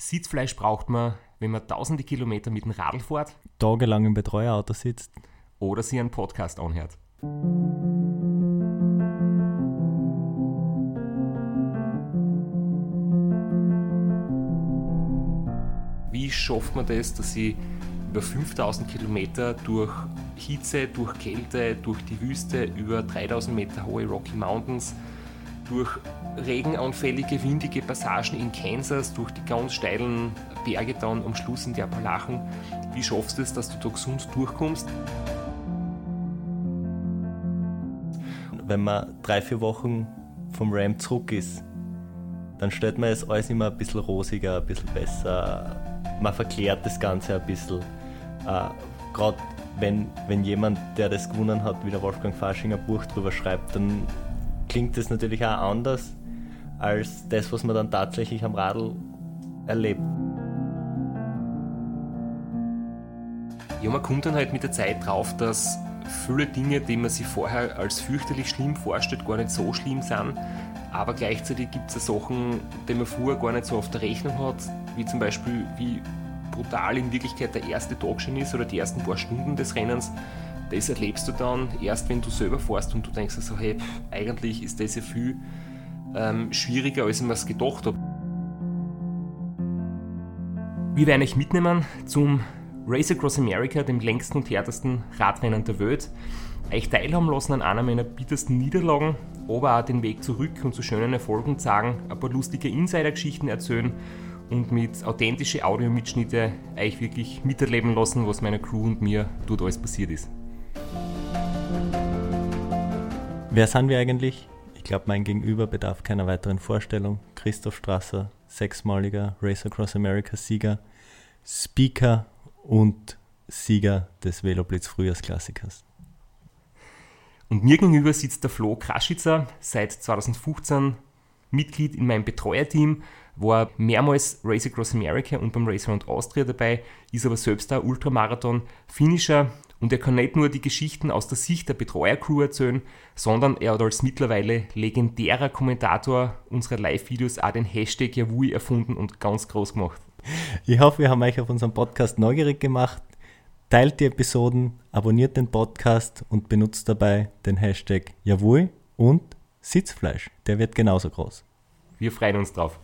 Sitzfleisch braucht man, wenn man tausende Kilometer mit dem Radl fährt. Tagelang im Betreuerauto sitzt. Oder sie einen Podcast anhört. Wie schafft man das, dass ich über 5000 Kilometer durch Hitze, durch Kälte, durch die Wüste, über 3000 Meter hohe Rocky Mountains, durch regenanfällige, windige Passagen in Kansas, durch die ganz steilen Berge dann am Schluss in die Appalachen. Wie schaffst du es, dass du da gesund durchkommst? Wenn man drei, vier Wochen vom Ram zurück ist, dann stellt man es alles immer ein bisschen rosiger, ein bisschen besser. Man verklärt das Ganze ein bisschen. Äh, Gerade wenn, wenn jemand, der das gewonnen hat, wie der Wolfgang Fasching ein Buch drüber schreibt, dann klingt das natürlich auch anders als das, was man dann tatsächlich am Radl erlebt. Ja, man kommt dann halt mit der Zeit drauf, dass viele Dinge, die man sich vorher als fürchterlich schlimm vorstellt, gar nicht so schlimm sind. Aber gleichzeitig gibt es Sachen, die man vorher gar nicht so auf der Rechnung hat, wie zum Beispiel, wie brutal in Wirklichkeit der erste Tag schon ist oder die ersten paar Stunden des Rennens. Das erlebst du dann erst, wenn du selber fährst und du denkst so, hey, eigentlich ist das ja viel ähm, schwieriger, als ich mir gedacht habe. Wir werden euch mitnehmen zum Race Across America, dem längsten und härtesten Radrennen der Welt. Euch teilhaben lassen an einer meiner bittersten Niederlagen, aber auch den Weg zurück und zu schönen Erfolgen zeigen, ein paar lustige Insider-Geschichten erzählen und mit authentischen Audiomitschnitte euch wirklich miterleben lassen, was meiner Crew und mir dort alles passiert ist. Wer sind wir eigentlich? Ich glaube, mein Gegenüber bedarf keiner weiteren Vorstellung. Christoph Strasser, sechsmaliger Race Across America Sieger, Speaker und Sieger des Veloblitz Frühjahrsklassikers. Und mir gegenüber sitzt der Flo Kraschitzer, seit 2015 Mitglied in meinem Betreuerteam, war mehrmals Race Across America und beim Race Around Austria dabei, ist aber selbst ein Ultramarathon-Finisher und er kann nicht nur die Geschichten aus der Sicht der Betreuercrew erzählen, sondern er hat als mittlerweile legendärer Kommentator unserer Live-Videos auch den Hashtag Yavui erfunden und ganz groß gemacht. Ich hoffe, wir haben euch auf unserem Podcast neugierig gemacht. Teilt die Episoden, abonniert den Podcast und benutzt dabei den Hashtag Yavui und Sitzfleisch. Der wird genauso groß. Wir freuen uns drauf.